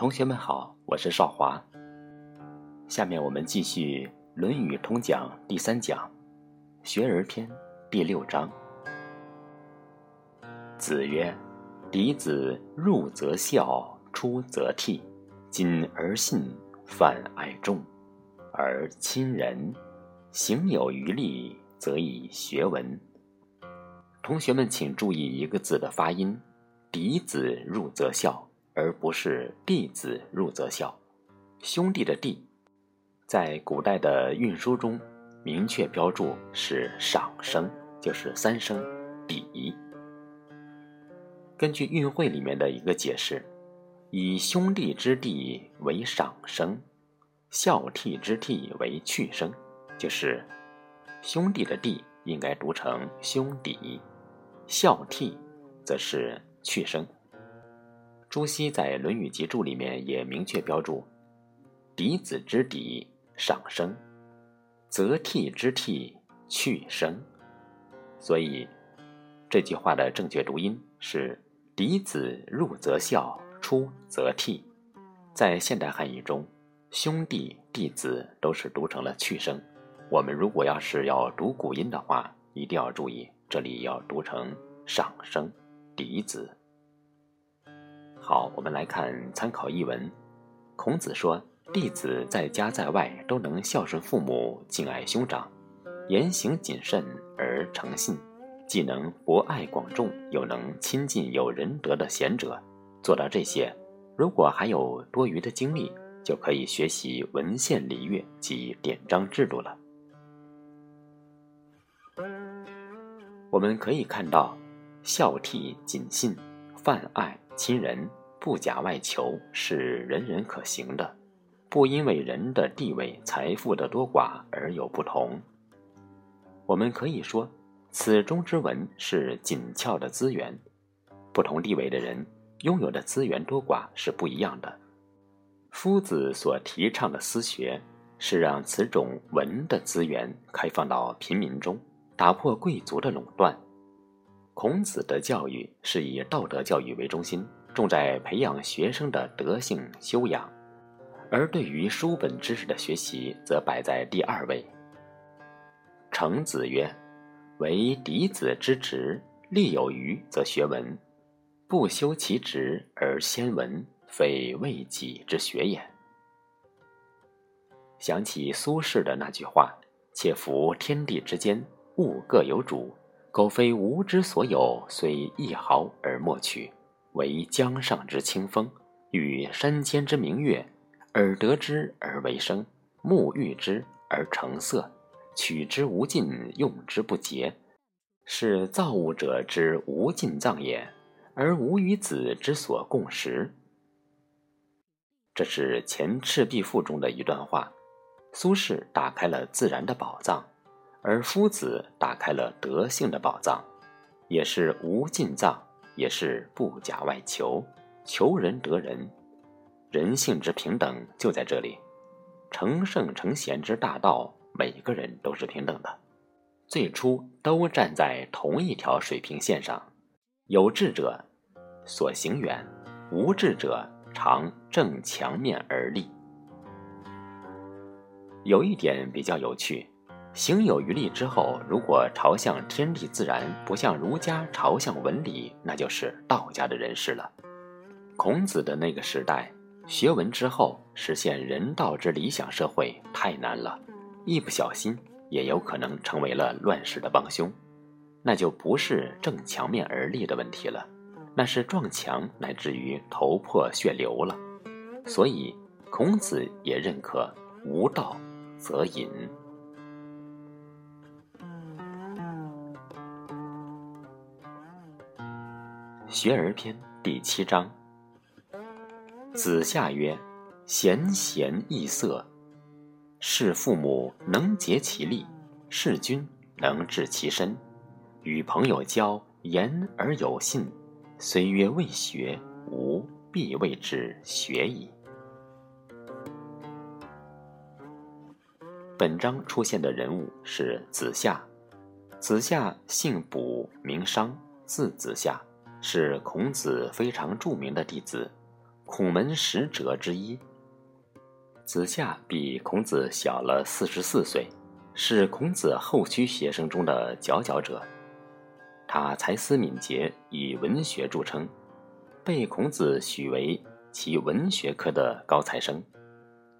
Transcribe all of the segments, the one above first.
同学们好，我是少华。下面我们继续《论语通讲》第三讲《学而篇》第六章。子曰：“嫡子入则孝，出则悌，谨而信，泛爱众，而亲仁，行有余力，则以学文。”同学们请注意一个字的发音：“嫡子入则孝。”而不是弟子入则孝，兄弟的弟，在古代的运输中明确标注是上声，就是三声底。根据运会里面的一个解释，以兄弟之弟为上声，孝悌之悌为去声，就是兄弟的弟应该读成兄弟，孝悌则是去声。朱熹在《论语集注》里面也明确标注：“嫡子之嫡上声，则悌之悌去声。”所以这句话的正确读音是“嫡子入则孝，出则悌”。在现代汉语中，兄弟、弟子都是读成了去声。我们如果要是要读古音的话，一定要注意，这里要读成上声，嫡子。好，我们来看参考译文。孔子说：“弟子在家在外都能孝顺父母，敬爱兄长，言行谨慎而诚信，既能博爱广众，又能亲近有仁德的贤者。做到这些，如果还有多余的精力，就可以学习文献礼乐及典章制度了。”我们可以看到，孝悌谨信，泛爱亲仁。不假外求是人人可行的，不因为人的地位、财富的多寡而有不同。我们可以说，此中之文是紧俏的资源，不同地位的人拥有的资源多寡是不一样的。夫子所提倡的私学，是让此种文的资源开放到平民中，打破贵族的垄断。孔子的教育是以道德教育为中心。重在培养学生的德性修养，而对于书本知识的学习则摆在第二位。程子曰：“为嫡子之职，立有余则学文，不修其职而先文，非为己之学也。”想起苏轼的那句话：“且夫天地之间，物各有主，苟非吾之所有，虽一毫而莫取。”为江上之清风，与山间之明月，耳得之而为声，目遇之而成色，取之无尽，用之不竭，是造物者之无尽藏也，而吾与子之所共识。这是《前赤壁赋》中的一段话。苏轼打开了自然的宝藏，而夫子打开了德性的宝藏，也是无尽藏。也是不假外求，求人得人，人性之平等就在这里。成圣成贤之大道，每个人都是平等的，最初都站在同一条水平线上。有志者所行远，无志者常正墙面而立。有一点比较有趣。行有余力之后，如果朝向天地自然，不像儒家朝向文理，那就是道家的人士了。孔子的那个时代，学文之后实现人道之理想社会太难了，一不小心也有可能成为了乱世的帮凶，那就不是正墙面而立的问题了，那是撞墙乃至于头破血流了。所以，孔子也认可无道则隐。学而篇第七章。子夏曰：“贤贤易色，事父母能竭其力，事君能治其身。与朋友交，言而有信，虽曰未学，吾必谓之学矣。”本章出现的人物是子夏。子夏姓卜，名商，字子夏。是孔子非常著名的弟子，孔门十哲之一。子夏比孔子小了四十四岁，是孔子后驱学生中的佼佼者。他才思敏捷，以文学著称，被孔子许为其文学科的高材生。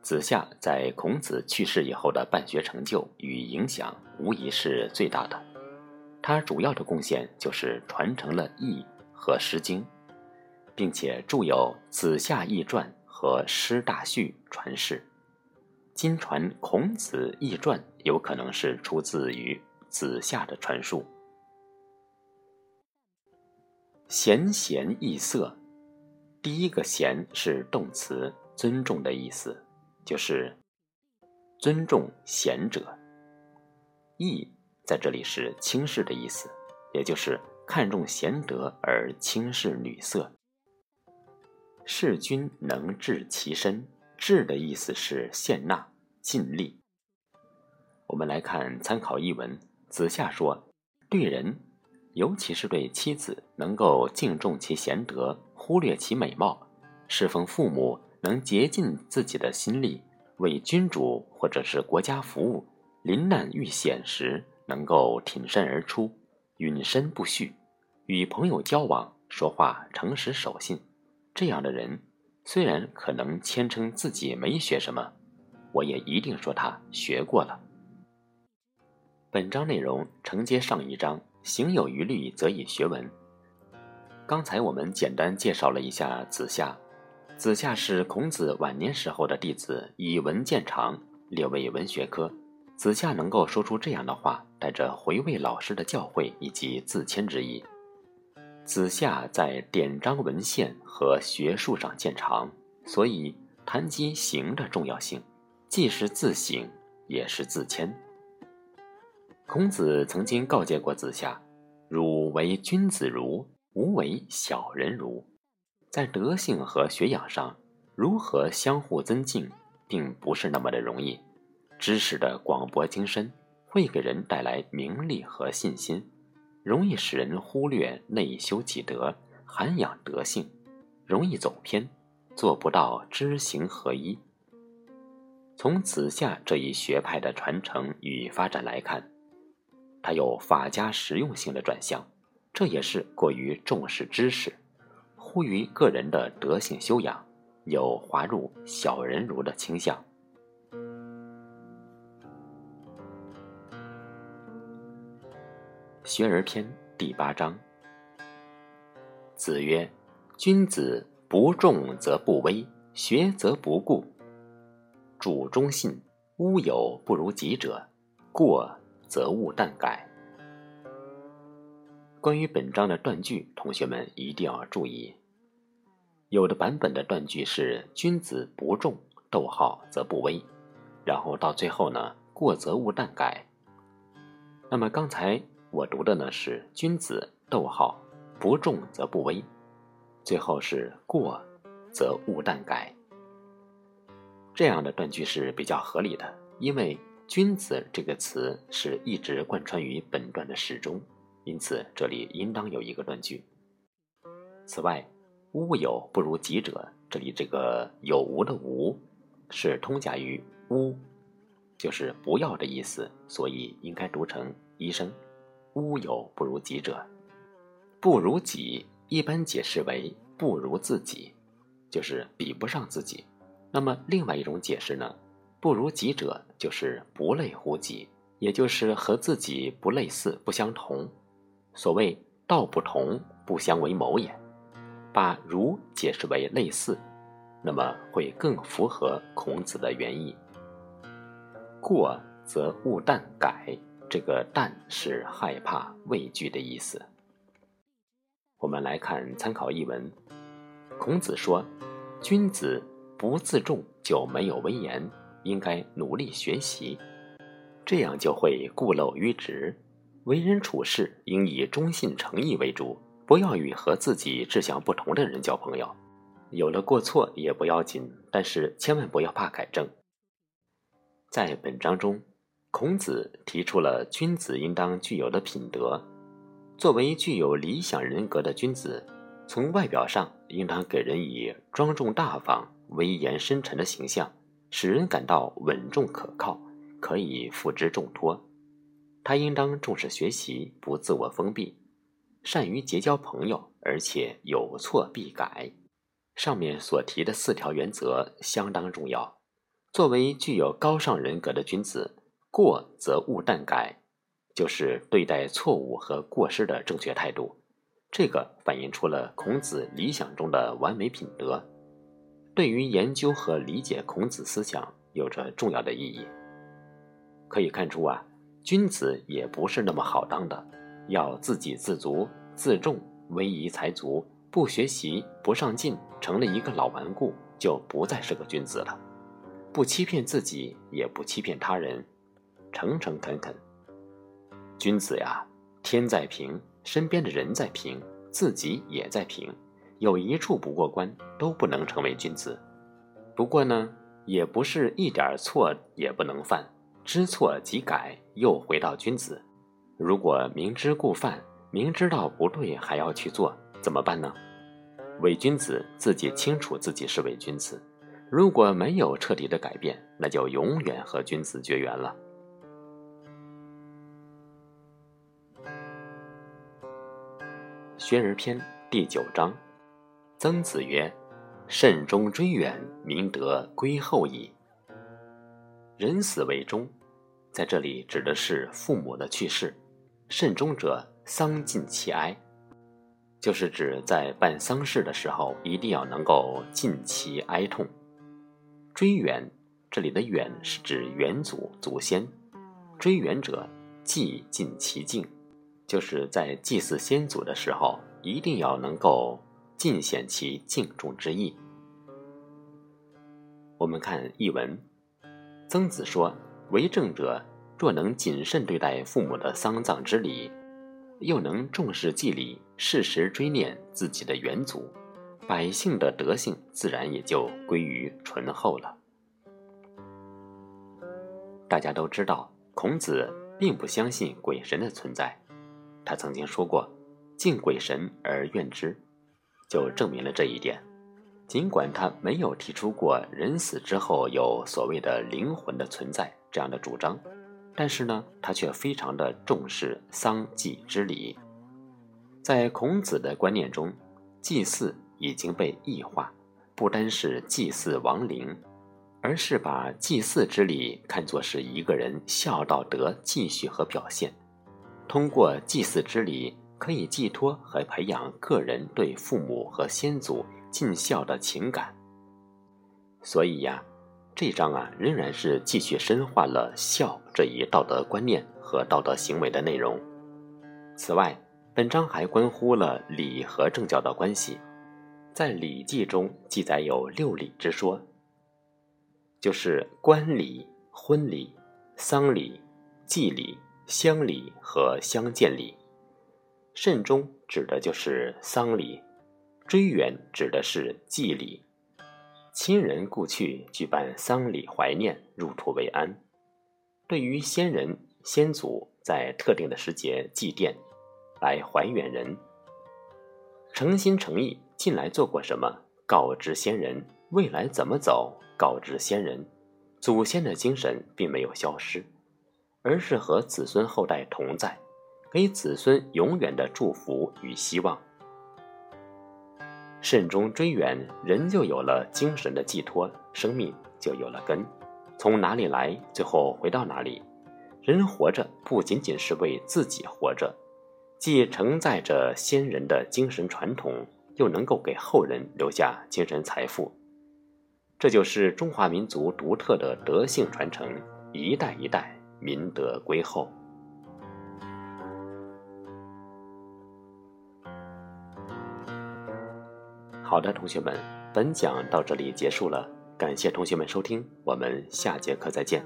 子夏在孔子去世以后的办学成就与影响，无疑是最大的。他主要的贡献就是传承了《义》和《诗经》，并且著有《子夏易传》和《诗大序》传世。今传《孔子易传》有可能是出自于子夏的传述。贤贤易色，第一个“贤”是动词，尊重的意思，就是尊重贤者。易在这里是轻视的意思，也就是看重贤德而轻视女色。事君能治其身，治的意思是献纳、尽力。我们来看参考译文，子夏说：“对人。”尤其是对妻子，能够敬重其贤德，忽略其美貌；侍奉父母，能竭尽自己的心力为君主或者是国家服务；临难遇险时，能够挺身而出，允身不恤；与朋友交往，说话诚实守信。这样的人，虽然可能谦称自己没学什么，我也一定说他学过了。本章内容承接上一章。行有余力，则以学文。刚才我们简单介绍了一下子夏，子夏是孔子晚年时候的弟子，以文见长，列为文学科。子夏能够说出这样的话，带着回味老师的教诲以及自谦之意。子夏在典章文献和学术上见长，所以谈及行的重要性，既是自省，也是自谦。孔子曾经告诫过子夏：“汝为君子如，吾为小人如。”在德性和学养上，如何相互增进，并不是那么的容易。知识的广博精深，会给人带来名利和信心，容易使人忽略内修己德、涵养德性，容易走偏，做不到知行合一。从子夏这一学派的传承与发展来看，它有法家实用性的转向，这也是过于重视知识，忽于个人的德性修养，有滑入小人儒的倾向。学而篇第八章。子曰：“君子不重则不威，学则不固。主忠信，乌有不如己者，过。”则勿惮改。关于本章的断句，同学们一定要注意。有的版本的断句是“君子不重，逗号则不威”，然后到最后呢，“过则勿惮改”。那么刚才我读的呢是“君子逗号不重则不威”，最后是“过则勿惮改”。这样的断句是比较合理的，因为。君子这个词是一直贯穿于本段的始终，因此这里应当有一个断句。此外，乌有不如己者，这里这个有无的无是通假于乌，就是不要的意思，所以应该读成一声。乌有不如己者，不如己一般解释为不如自己，就是比不上自己。那么另外一种解释呢？不如己者，就是不类乎己，也就是和自己不类似、不相同。所谓道不同，不相为谋也。把如解释为类似，那么会更符合孔子的原意。过则勿惮改，这个惮是害怕、畏惧的意思。我们来看参考译文。孔子说：“君子不自重，就没有威严。”应该努力学习，这样就会固陋迂直。为人处事应以忠信诚意为主，不要与和自己志向不同的人交朋友。有了过错也不要紧，但是千万不要怕改正。在本章中，孔子提出了君子应当具有的品德。作为具有理想人格的君子，从外表上，应当给人以庄重大方、威严深沉的形象，使人感到稳重可靠，可以付之重托。他应当重视学习，不自我封闭，善于结交朋友，而且有错必改。上面所提的四条原则相当重要。作为具有高尚人格的君子，过则勿惮改，就是对待错误和过失的正确态度。这个反映出了孔子理想中的完美品德，对于研究和理解孔子思想有着重要的意义。可以看出啊，君子也不是那么好当的，要自给自足、自重、威仪才足，不学习、不上进，成了一个老顽固，就不再是个君子了。不欺骗自己，也不欺骗他人，诚诚恳恳。君子呀，天在平。身边的人在评，自己也在评，有一处不过关，都不能成为君子。不过呢，也不是一点错也不能犯，知错即改，又回到君子。如果明知故犯，明知道不对还要去做，怎么办呢？伪君子自己清楚自己是伪君子，如果没有彻底的改变，那就永远和君子绝缘了。学而篇第九章，曾子曰：“慎终追远，明德归后矣。”人死为终，在这里指的是父母的去世。慎终者，丧尽其哀，就是指在办丧事的时候，一定要能够尽其哀痛。追远，这里的远是指远祖祖先。追远者，祭尽其敬。就是在祭祀先祖的时候，一定要能够尽显其敬重之意。我们看译文，曾子说：“为政者若能谨慎对待父母的丧葬之礼，又能重视祭礼，适时追念自己的远祖，百姓的德性自然也就归于醇厚了。”大家都知道，孔子并不相信鬼神的存在。他曾经说过：“敬鬼神而怨之”，就证明了这一点。尽管他没有提出过人死之后有所谓的灵魂的存在这样的主张，但是呢，他却非常的重视丧祭之礼。在孔子的观念中，祭祀已经被异化，不单是祭祀亡灵，而是把祭祀之礼看作是一个人孝道德继续和表现。通过祭祀之礼，可以寄托和培养个人对父母和先祖尽孝的情感。所以呀，这章啊仍然是继续深化了孝这一道德观念和道德行为的内容。此外，本章还关乎了礼和政教的关系。在《礼记》中记载有六礼之说，就是冠礼、婚礼、丧礼、祭礼。乡礼和乡见礼，慎终指的就是丧礼，追远指的是祭礼。亲人故去，举办丧礼怀念，入土为安。对于先人先祖，在特定的时节祭奠，来怀远人。诚心诚意近来做过什么，告知先人；未来怎么走，告知先人。祖先的精神并没有消失。而是和子孙后代同在，给子孙永远的祝福与希望。慎终追远，人就有了精神的寄托，生命就有了根。从哪里来，最后回到哪里。人活着不仅仅是为自己活着，既承载着先人的精神传统，又能够给后人留下精神财富。这就是中华民族独特的德性传承，一代一代。民德归厚。好的，同学们，本讲到这里结束了，感谢同学们收听，我们下节课再见。